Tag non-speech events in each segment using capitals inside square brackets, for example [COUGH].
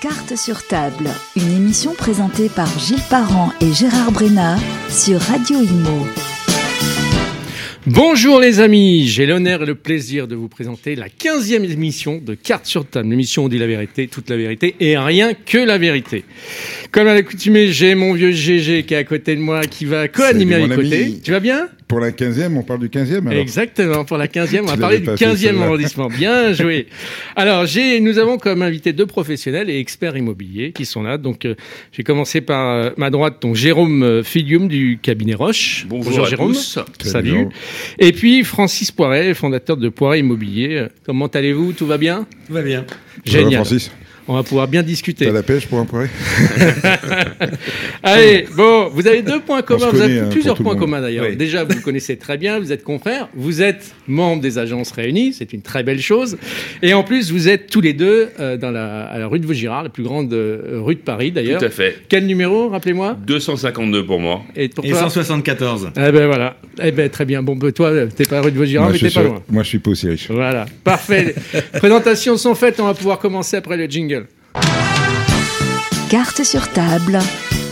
Carte sur table, une émission présentée par Gilles Parent et Gérard Brena sur Radio Imo. Bonjour les amis, j'ai l'honneur et le plaisir de vous présenter la 15e émission de Carte sur table, l'émission où on dit la vérité, toute la vérité et rien que la vérité. Comme à l'accoutumée, j'ai mon vieux GG qui est à côté de moi, qui va co-animer à mes côtés. Tu vas bien? Pour la 15e, on parle du 15e alors Exactement, pour la 15e, on va parler du pas fait, 15e celle-là. arrondissement. Bien [LAUGHS] joué. Alors, j'ai, nous avons comme invité deux professionnels et experts immobiliers qui sont là. Donc, euh, j'ai commencé par euh, ma droite, donc Jérôme euh, Filium du cabinet Roche. Bonjour, à Jérôme. tous. Salut. Et puis Francis Poiret, fondateur de Poiret Immobilier. Comment allez-vous? Tout va bien? Tout va bien. Génial. Francis, On va pouvoir bien discuter. t'as la pêche pour un poiré [LAUGHS] Allez, bon, vous avez deux points communs, vous connaît, hein, plusieurs points communs d'ailleurs. Oui. Déjà, vous vous connaissez très bien, vous êtes confrères, vous êtes membres des agences réunies, c'est une très belle chose. Et en plus, vous êtes tous les deux euh, dans la, à la rue de Vaugirard, la plus grande euh, rue de Paris d'ailleurs. Tout à fait. Quel numéro, rappelez-moi? 252 pour moi. Et pour Et toi? 174. Eh ben voilà. Eh ben très bien. Bon, ben, toi, t'es pas rue de Vaugirard, moi, mais je t'es pas loin. moi, je suis pas aussi riche. Voilà, parfait. [LAUGHS] Présentations sont faites, on va pouvoir commencer après le jingle. Carte sur table,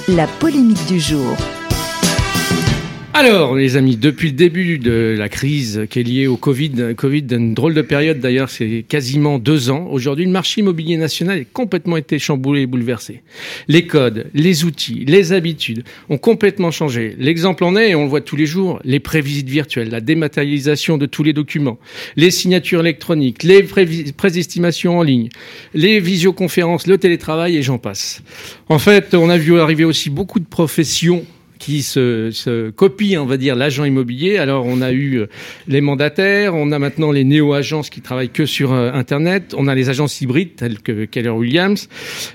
la polémique du jour. Alors, les amis, depuis le début de la crise qui est liée au Covid, Covid, une drôle de période d'ailleurs, c'est quasiment deux ans. Aujourd'hui, le marché immobilier national a complètement été chamboulé et bouleversé. Les codes, les outils, les habitudes ont complètement changé. L'exemple en est, et on le voit tous les jours, les prévisites virtuelles, la dématérialisation de tous les documents, les signatures électroniques, les présestimations en ligne, les visioconférences, le télétravail et j'en passe. En fait, on a vu arriver aussi beaucoup de professions qui se, se copient, on va dire, l'agent immobilier. Alors, on a eu euh, les mandataires, on a maintenant les néo-agences qui travaillent que sur euh, Internet, on a les agences hybrides telles que Keller Williams,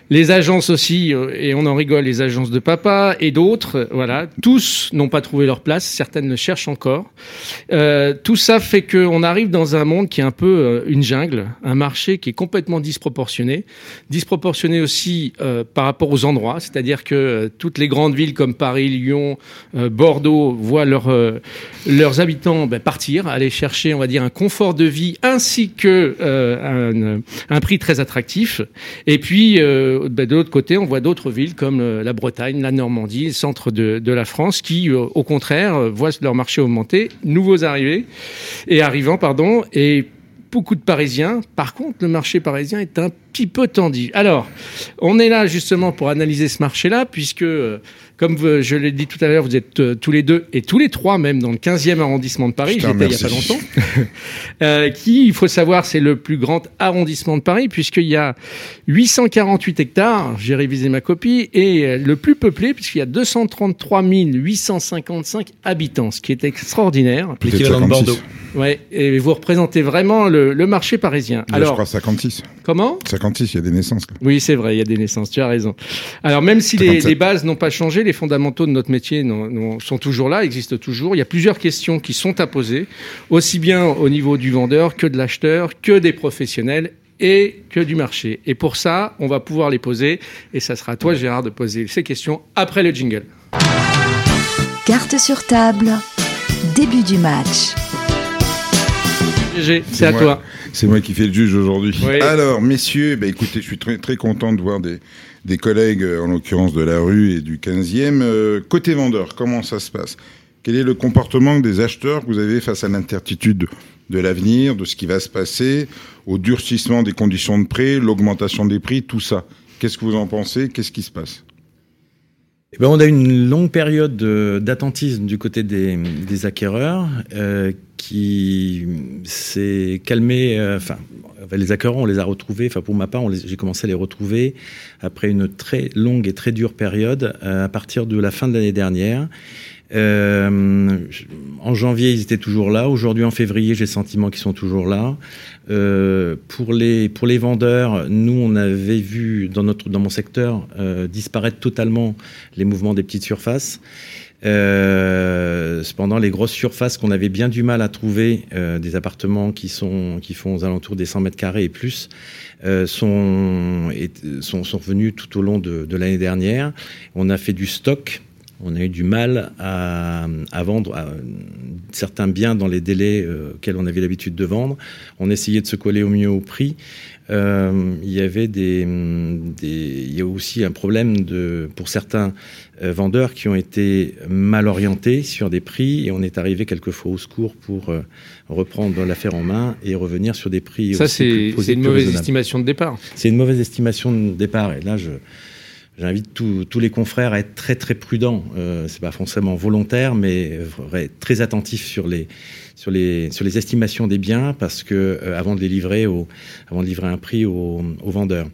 les agences aussi, euh, et on en rigole, les agences de papa et d'autres. Voilà, tous n'ont pas trouvé leur place, certaines le cherchent encore. Tout ça fait qu'on arrive dans un monde qui est un peu une jungle, un marché qui est complètement disproportionné, disproportionné aussi par rapport aux endroits, c'est-à-dire que toutes les grandes villes comme Paris, Lyon, euh, Bordeaux voient leurs euh, leurs habitants ben, partir, aller chercher, on va dire, un confort de vie ainsi que euh, un, prix très attractif. Et puis ben, de l'autre côté, on voit d'autres villes comme la Bretagne, la Normandie, le centre de, la France, qui au contraire voient leur marché augmenter, nouveaux arrivés et arrivants, pardon, et beaucoup de Parisiens. Par contre, le marché parisien est un petit peu tendu. Alors, on est là justement pour analyser ce marché-là, puisque, euh, comme vous- je l'ai dit tout à l'heure, vous êtes euh, tous les deux, et tous les trois même, dans le 15e arrondissement de Paris, j'étais il n'y a pas longtemps, [LAUGHS] euh, qui, il faut savoir, c'est le plus grand arrondissement de Paris, puisqu'il y a 848 hectares, j'ai révisé ma copie, et le plus peuplé, puisqu'il y a 233 855 habitants, ce qui est extraordinaire. L'équivalent de 56. Bordeaux. Ouais, et vous représentez vraiment le, le marché parisien. Là, je Alors, crois 56. comment? 56, il y a des naissances. là. Oui, c'est vrai, il y a des naissances, tu as raison. Alors, même si les, 57. les bases n'ont pas changé, les fondamentaux de notre métier sont toujours là, existent toujours. Il y a plusieurs questions qui sont à poser, aussi bien au niveau du vendeur que de l'acheteur, que des professionnels et que du marché. Et pour ça, on va pouvoir les poser, et ça sera à toi, Gérard, de poser ces questions après le jingle. Carte sur table, début du match. GG, c'est à moi. toi. C'est moi qui fais le juge aujourd'hui. Oui. Alors, messieurs, bah, écoutez, je suis très, très content de voir des, des collègues, euh, en l'occurrence de la rue et du 15e. Euh, côté vendeur, comment ça se passe? Quel est le comportement des acheteurs que vous avez face à l'incertitude de l'avenir, de ce qui va se passer, au durcissement des conditions de prêt, l'augmentation des prix, tout ça? Qu'est-ce que vous en pensez? Qu'est-ce qui se passe? Eh ben, on a une longue période de- d'attentisme du côté des, des acquéreurs euh, qui s'est calmé. euh, Enfin, les acquéreurs, on les a retrouvés. Enfin, pour ma part, j'ai commencé à les retrouver après une très longue et très dure période euh, à partir de la fin de l'année dernière. Euh, en janvier, ils étaient toujours là. Aujourd'hui, en février, j'ai le sentiment qu'ils sont toujours là. Euh, pour les pour les vendeurs, nous, on avait vu dans notre dans mon secteur euh, disparaître totalement les mouvements des petites surfaces. Cependant, les grosses surfaces qu'on avait bien du mal à trouver, des appartements qui sont qui font aux alentours des 100 mètres carrés et plus, sont, sont sont revenus tout au long de, de l'année dernière. On a fait du stock on a eu du mal à, vendre certains biens dans les délais auxquels on avait l'habitude de vendre. On essayait de se coller au mieux au prix. Euh, il y avait des, des, il y a aussi un problème de, pour certains euh, vendeurs qui ont été mal orientés sur des prix et on est arrivé quelquefois au secours pour euh, reprendre l'affaire en main et revenir sur des prix. Ça, c'est une mauvaise estimation de départ. C'est une mauvaise estimation de départ et là, je, J'invite tous les confrères à être très très prudents. Euh, c'est pas forcément volontaire, mais très attentifs sur les sur les sur les estimations des biens parce que euh, avant de les livrer au avant de livrer un prix aux, vendeurs.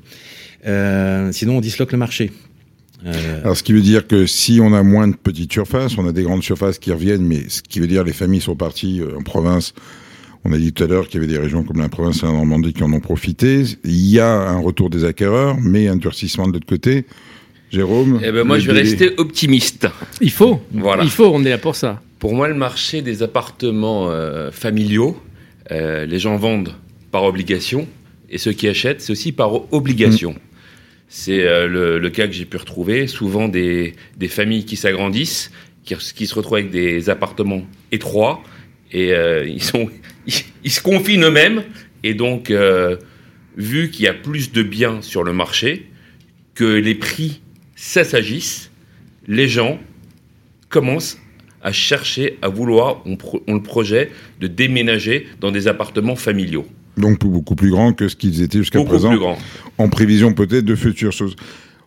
Euh, sinon, on disloque le marché. Euh, Alors, ce qui veut dire que si on a moins de petites surfaces, on a des grandes surfaces qui reviennent, mais ce qui veut dire les familles sont parties en province. On a dit tout à l'heure qu'il y avait des régions comme la province de la Normandie qui en ont profité. Il y a un retour des acquéreurs, mais un durcissement de l'autre côté. Jérôme eh ben Moi, je vais rester optimiste. Il faut. Voilà. Il faut, on est là pour ça. Pour moi, le marché des appartements euh, familiaux, euh, les gens vendent par obligation et ceux qui achètent, c'est aussi par obligation. Mm. C'est euh, le, cas que j'ai pu retrouver. Souvent, des, des familles qui s'agrandissent, qui, qui, se retrouvent avec des appartements étroits et ils, sont, [LAUGHS] ils, se confinent eux-mêmes. Et donc, vu qu'il y a plus de biens sur le marché, que les prix ça s'agisse, les gens commencent à chercher, à vouloir, on, le projet de déménager dans des appartements familiaux. Donc beaucoup plus grand que ce qu'ils étaient jusqu'à présent. Plus grand. En prévision peut-être de futures choses.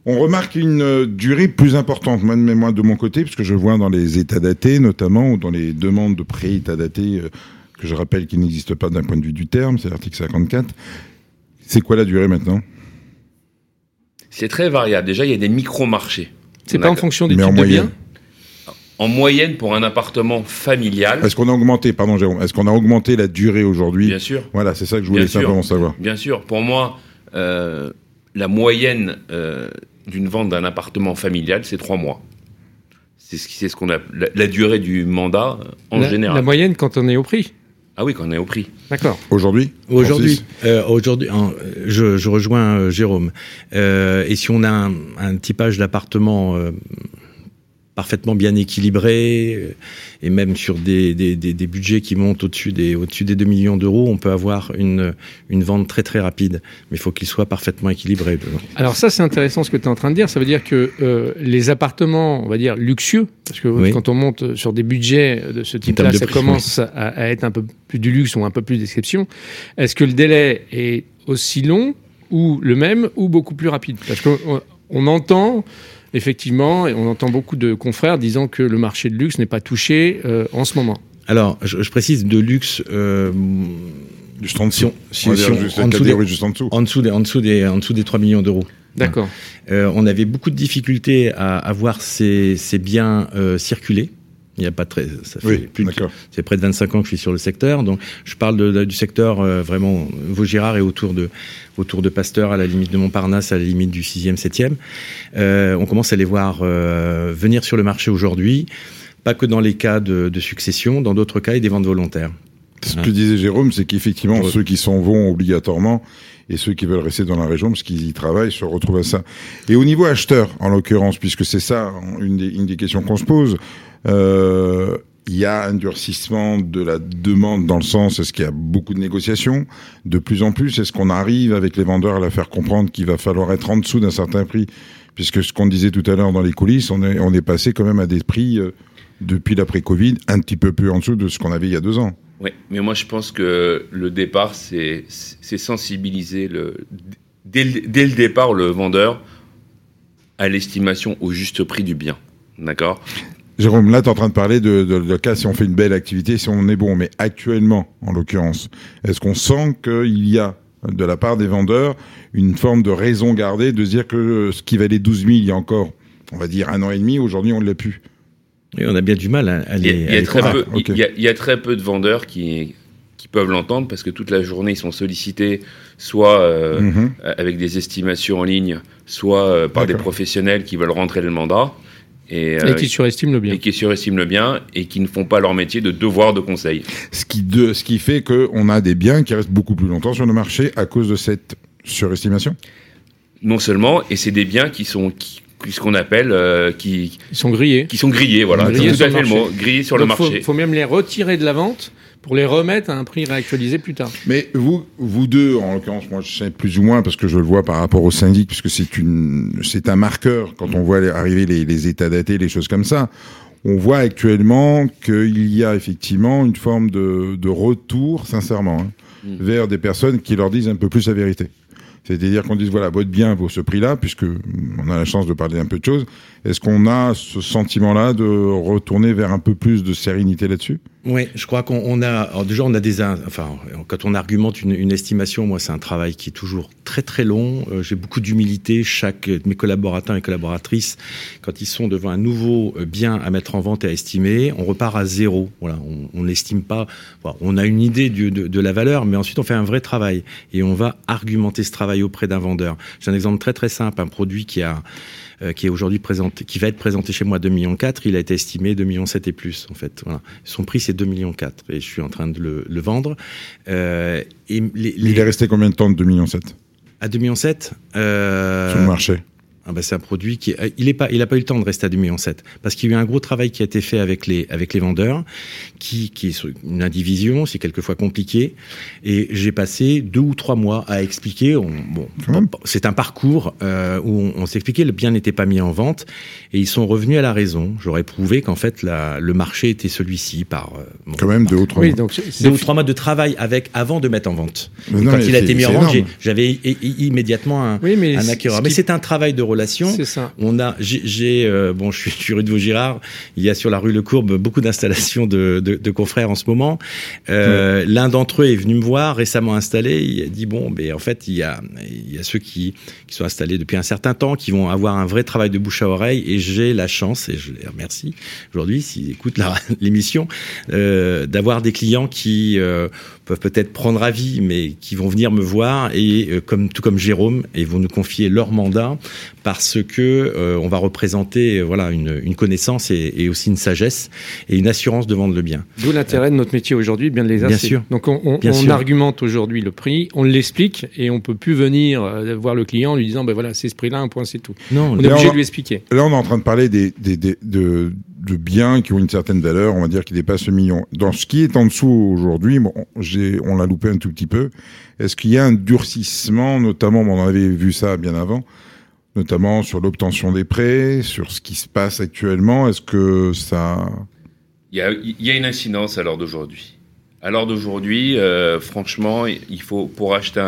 On remarque une euh, durée plus importante, moi de, de mon côté, puisque je vois dans les états datés notamment, ou dans les demandes de pré-états datés, euh, que je rappelle qu'ils n'existent pas d'un point de vue du terme, c'est l'article 54. C'est quoi la durée maintenant? C'est très variable. Déjà, il y a des micro-marchés. C'est pas en fonction des types de biens en moyenne pour un appartement familial. Est-ce qu'on a augmenté, pardon Jérôme, est-ce qu'on a augmenté la durée aujourd'hui? Bien sûr. Voilà, c'est ça que je voulais simplement savoir. Bien sûr. Pour moi, euh, la moyenne euh, d'une vente d'un appartement familial, c'est trois mois. C'est ce qu'on a la, durée du mandat en général. La moyenne quand on est au prix. Ah oui, quand on est au prix. D'accord. Aujourd'hui Aujourd'hui, euh, aujourd'hui, je, je, rejoins euh, Jérôme. Euh, et si on a un, un typage d'appartement euh, parfaitement bien équilibré euh, et même sur des, des, des, des budgets qui montent au-dessus des, au-dessus des 2 millions d'euros, on peut avoir une, une vente très très rapide. Mais il faut qu'il soit parfaitement équilibré. Alors ça, c'est intéressant ce que tu es en train de dire. Ça veut dire que euh, les appartements, on va dire, luxueux, parce que quand on monte sur des budgets de ce type-là, ça commence à, à, être un peu plus du luxe ou un peu plus d'exception. Est-ce que le délai est aussi long ou le même ou beaucoup plus rapide? Parce qu'on on entend effectivement, on entend beaucoup de confrères disant que le marché de luxe n'est pas touché euh, en ce moment. Alors, je, précise de luxe. Euh, juste en dessous. Si, en, dessous en, dessous en dessous des, en dessous des, en dessous des 3 millions d'euros. D'accord. Euh, on avait beaucoup de difficultés à, à voir ces, ces biens euh, circuler. Il n'y a pas très, ça fait plus c'est près de 25 ans que je suis sur le secteur, donc je parle de, du secteur euh, vraiment Vaugirard et autour de autour de Pasteur, à la limite de Montparnasse, à la limite du 6e, 7e. Euh, on commence à les voir euh, venir sur le marché aujourd'hui, pas que dans les cas de, de succession, dans d'autres cas, et des ventes volontaires. Ce que disait Jérôme, c'est qu'effectivement, ceux qui s'en vont obligatoirement et ceux qui veulent rester dans la région parce qu'ils y travaillent se retrouvent à ça. Et au niveau acheteur, en l'occurrence, puisque c'est ça une des, une des questions qu'on se pose, il y a un durcissement de la demande dans le sens est-ce qu'il y a beaucoup de négociations de plus en plus? Est-ce qu'on arrive avec les vendeurs à la faire comprendre qu'il va falloir être en dessous d'un certain prix? Puisque ce qu'on disait tout à l'heure dans les coulisses on est on est passé quand même à des prix euh, depuis l'après Covid un petit peu plus en dessous de ce qu'on avait il y a deux ans. Oui mais moi je pense que le départ c'est c'est sensibiliser le dès, dès le départ le vendeur à l'estimation au juste prix du bien. D'accord? Jérôme, là, tu es en train de parler de, de, de, cas si on fait une belle activité, si on est bon. Mais actuellement, en l'occurrence, est-ce qu'on sent qu'il y a, de la part des vendeurs, une forme de raison gardée de se dire que ce qui valait 12 000 il y a encore, on va dire, un an et demi, aujourd'hui, on ne l'a plus? Et on a bien du mal à, les. Il y, a, très peu, il, y a, il y, a, très peu de vendeurs qui, qui peuvent l'entendre parce que toute la journée ils sont sollicités soit euh, mm-hmm. avec des estimations en ligne, soit euh, par des professionnels qui veulent rentrer le mandat. Et, euh, qui surestiment le bien. Et qui surestiment le bien et qui ne font pas leur métier de devoir de conseil. Ce qui, de, ce qui fait qu'on a des biens qui restent beaucoup plus longtemps sur le marché à cause de cette surestimation? Non seulement, et c'est des biens qui sont, qui, ce qu'on appelle euh, qui Ils sont grillés. qui sont grillés voilà Grillés tout sur à le fait le marché. mot grillés sur Donc, le faut- marché faut même les retirer de la vente pour les remettre à un prix réactualisé plus tard. Mais vous, vous deux, en l'occurrence, moi je sais plus ou moins parce que je le vois par rapport au syndic, puisque c'est une, c'est un marqueur quand on voit arriver les, les états datés, les choses comme ça. On voit actuellement qu'il y a effectivement une forme de, de retour, sincèrement, hein, Mm. vers des personnes qui leur disent un peu plus la vérité. C'est-à-dire qu'on dise voilà votre bien vaut ce prix-là, puisque on a la chance de parler un peu de choses. Est-ce qu'on a ce sentiment-là de retourner vers un peu plus de sérénité là-dessus? Oui, je crois qu'on on a alors déjà on a des in- enfin quand on argumente une, une estimation, moi c'est un travail qui est toujours très très long. Euh, J'ai beaucoup d'humilité. Chaque mes collaborateurs et collaboratrices, quand ils sont devant un nouveau euh, bien à mettre en vente et à estimer, on repart à zéro. Voilà, on n'estime pas. on a une idée de, de la valeur, mais ensuite on fait un vrai travail et on va argumenter ce travail auprès d'un vendeur. J'ai un exemple très très simple, un produit qui a euh, qui est aujourd'hui présenté, qui va être présenté chez moi 2 millions 4, il a été estimé 2 millions 7 et plus en fait. Voilà. Son prix c'est 2 millions 4 et je suis en train de le, le vendre. Euh, et les, Il est resté combien de temps de 2,7 millions à 2 millions 7 euh, sur le marché ah bah c'est un produit qui il est pas il a pas eu le temps de rester à 2 millions 7 parce qu'il y a eu un gros travail qui a été fait avec les avec les vendeurs qui qui est sur une indivision c'est quelquefois compliqué. Et j'ai passé deux ou trois mois à expliquer. On, bon c'est un parcours euh, où on, on s'expliquait le bien n'était pas mis en vente. Et ils sont revenus à la raison. J'aurais prouvé qu'en fait la, le marché était celui-ci par euh, bon, Quand même deux ou trois Oui, mois. donc c'est- deux ou trois mois de travail avec avant de mettre en vente. Mais Et non, quand il a été mis en vente j'avais immédiatement un, Oui, mais un acquéreur. ce mais c'est un travail de c'est ça. on a, j'ai- euh, bon, je suis, je suis rue de Vaugirard. Il y a sur la rue Le Courbe beaucoup d'installations de, de, de confrères en ce moment. Euh, L'un d'entre eux est venu me voir récemment installé. Il a dit bon, ben en fait, il y a, il y a ceux qui, qui sont installés depuis un certain temps, qui vont avoir un vrai travail de bouche à oreille. Et j'ai la chance, et je les remercie aujourd'hui s'ils écoutent [LAUGHS] l'émission, euh, d'avoir des clients qui peuvent peut-être prendre avis, mais qui vont venir me voir et euh, comme tout comme Jérôme, et vont nous confier leur mandat parce que euh, on va représenter euh, voilà une, une connaissance et, et aussi une sagesse et une assurance de vendre le bien. D'où l'intérêt de notre métier aujourd'hui, bien de les Bien asser. sûr. Donc on, on- Bien on sûr. argumente aujourd'hui le prix, on l'explique et on peut plus venir euh, voir le client en lui disant ben voilà c'est ce prix-là, un point c'est tout. Non, On est obligé on de lui expliquer. Là, on est en train de parler des, des, des- de, de biens qui ont une certaine valeur, on va dire, qui dépassent le million. Dans ce qui est en dessous aujourd'hui, on l'a loupé un tout petit peu. Est-ce qu'il y a un durcissement, notamment, on avait vu ça bien avant, notamment sur l'obtention des prêts, sur ce qui se passe actuellement? Est-ce que ça, Il y a, une incidence à l'heure d'aujourd'hui. À l'heure d'aujourd'hui, euh, franchement, il faut pour acheter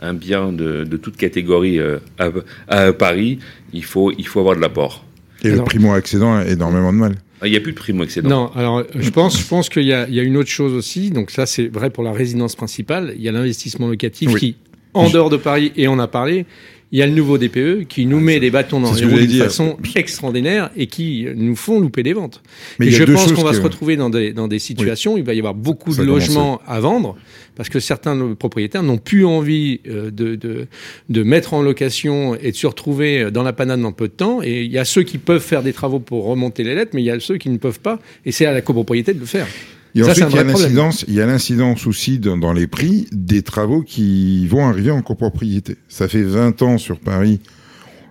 un, bien de, toute catégorie euh, à, à Paris, il faut il faut avoir de l'apport. Et Alors- le primo-accédant a énormément de mal? Ah, Il n'y a plus de primo excédent. Non, alors je pense, je pense qu'il y a, il y a une autre chose aussi. Donc ça, c'est vrai pour la résidence principale. Il y a l'investissement locatif Oui. qui, en dehors de Paris, et on a parlé, il y a le nouveau DPE qui nous met des bâtons dans les roues d'une façon extraordinaire et qui nous font louper des ventes. Mais et je pense qu'on va se retrouver dans des, dans des situations où il va y avoir beaucoup Ça de logements à vendre parce que certains de nos propriétaires n'ont plus envie euh, de, de, de mettre en location et de se retrouver dans la panade dans peu de temps. Et il y a ceux qui peuvent faire des travaux pour remonter les lettres, mais il y a ceux qui ne peuvent pas. Et c'est à la copropriété de le faire. Et Ça, ensuite, il y a l'incidence, il y a l'incidence aussi dans, dans les prix des travaux qui vont arriver en copropriété. Ça fait 20 ans sur Paris,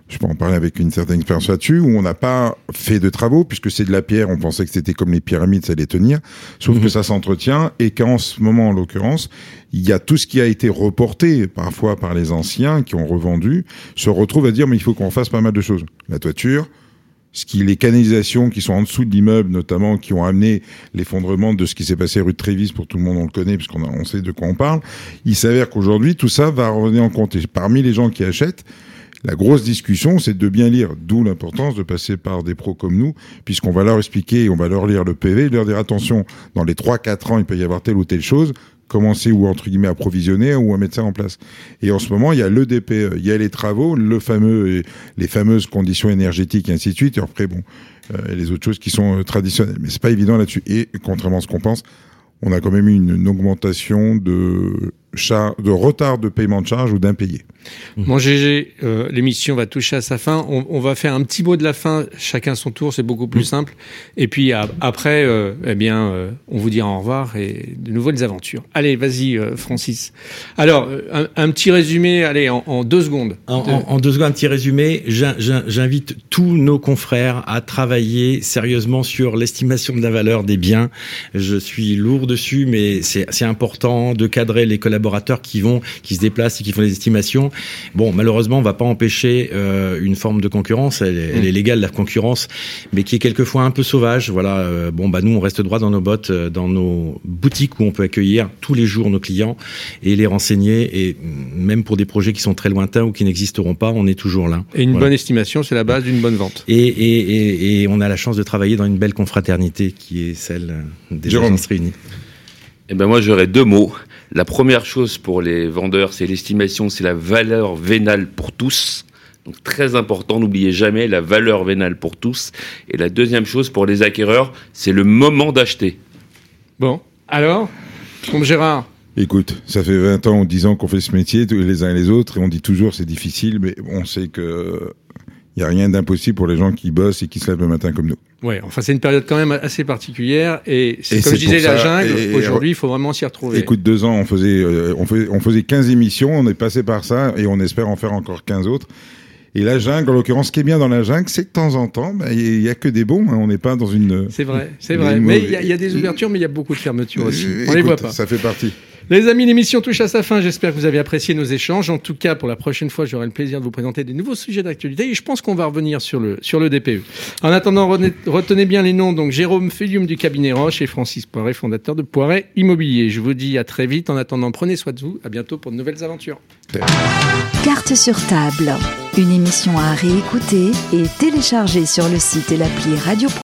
je peux en parler avec une certaine expérience là-dessus, où on n'a pas fait de travaux, puisque c'est de la pierre, on pensait que c'était comme les pyramides, ça allait tenir, sauf que ça s'entretient, et qu'en ce moment, en l'occurrence, il y a tout ce qui a été reporté, parfois par les anciens, qui ont revendu, se retrouve à dire, mais il faut qu'on fasse pas mal de choses. La toiture, ce qui les canalisations qui sont en dessous de l'immeuble notamment qui ont amené l'effondrement de ce qui s'est passé rue de Trévis pour tout le monde on le connaît puisqu'on on sait de quoi on parle. Il s'avère qu'aujourd'hui tout ça va revenir en compte. Et parmi les gens qui achètent la grosse discussion, c'est de bien lire, d'où l'importance de passer par des pros comme nous, puisqu'on va leur expliquer, on va leur lire le PV, leur dire attention, dans les 3-4 ans, il peut y avoir telle ou telle chose, commencer ou entre guillemets à provisionner ou à mettre ça en place. Et en ce moment, il y a le DPE, il y a les travaux, le fameux, les fameuses conditions énergétiques et ainsi de suite. Et après, bon, euh, et les autres choses qui sont euh, traditionnelles. Mais c'est pas évident là-dessus. Et contrairement à ce qu'on pense, on a quand même eu une augmentation de de retard de paiement de charges ou d'impayés. Mon GG, euh, l'émission va toucher à sa fin. On, on, va faire un petit mot de la fin, chacun son tour, c'est beaucoup plus simple. Et puis après, euh, eh bien, euh, on vous dira au revoir et de nouvelles aventures. Allez, vas-y, euh, Francis. Alors, un, un, petit résumé, allez, en, en deux secondes. En, en, en, deux secondes, un petit résumé. J'invite tous nos confrères à travailler sérieusement sur l'estimation de la valeur des biens. Je suis lourd dessus, mais c'est important de cadrer les collaborateurs qui vont, qui se déplacent et qui font les estimations. Bon, malheureusement, on va pas empêcher euh, une forme de concurrence. Elle, elle est légale la concurrence, mais qui est quelquefois un peu sauvage. Voilà. Euh, bon, bah nous, on reste droit dans nos bottes, euh, dans nos boutiques où on peut accueillir tous les jours nos clients et les renseigner. Et même pour des projets qui sont très lointains ou qui n'existeront pas, on est toujours là. Et une voilà. bonne estimation, c'est la base d'une bonne vente. Et, et, et, et, on a la chance de travailler dans une belle confraternité qui est celle des Jérôme. agences réunies. Eh ben moi, j'aurais deux mots. La première chose pour les vendeurs, c'est l'estimation, c'est la valeur vénale pour tous. Donc très important, n'oubliez jamais la valeur vénale pour tous. Et la deuxième chose pour les acquéreurs, c'est le moment d'acheter. Bon, alors, comme Gérard Écoute, ça fait 20 ans ou 10 ans qu'on fait ce métier, les uns et les autres, et on dit toujours c'est difficile, mais on sait que il n'y a rien d'impossible pour les gens qui bossent et qui se lèvent le matin comme nous. Ouais, enfin c'est une période quand même assez particulière et, et comme je disais la jungle. Aujourd'hui, il faut vraiment s'y retrouver. Écoute, deux ans, on faisait, euh, on faisait, on faisait 15 émissions, on est passé par ça et on espère en faire encore 15 autres. Et la jungle, en l'occurrence, ce qui est bien dans la jungle, c'est que de temps en temps, il bah, y, a que des bons. Hein, on n'est pas dans une. C'est vrai, c'est vrai. Mais il y, y, a des ouvertures, mais il y a beaucoup de fermetures aussi. On Écoute, les voit pas. Ça fait partie. Les amis, l'émission touche à sa fin. J'espère que vous avez apprécié nos échanges. En tout cas, pour la prochaine fois, j'aurai le plaisir de vous présenter des nouveaux sujets d'actualité et je pense qu'on va revenir sur le, sur le DPE. En attendant, retenez bien les noms. Donc, Jérôme Félium du cabinet Roche et Francis Poiret, fondateur de Poiret Immobilier. Je vous dis à très vite. En attendant, prenez soin de vous. À bientôt pour de nouvelles aventures. Carte sur table. Une émission à réécouter et télécharger sur le site et l'appli Radio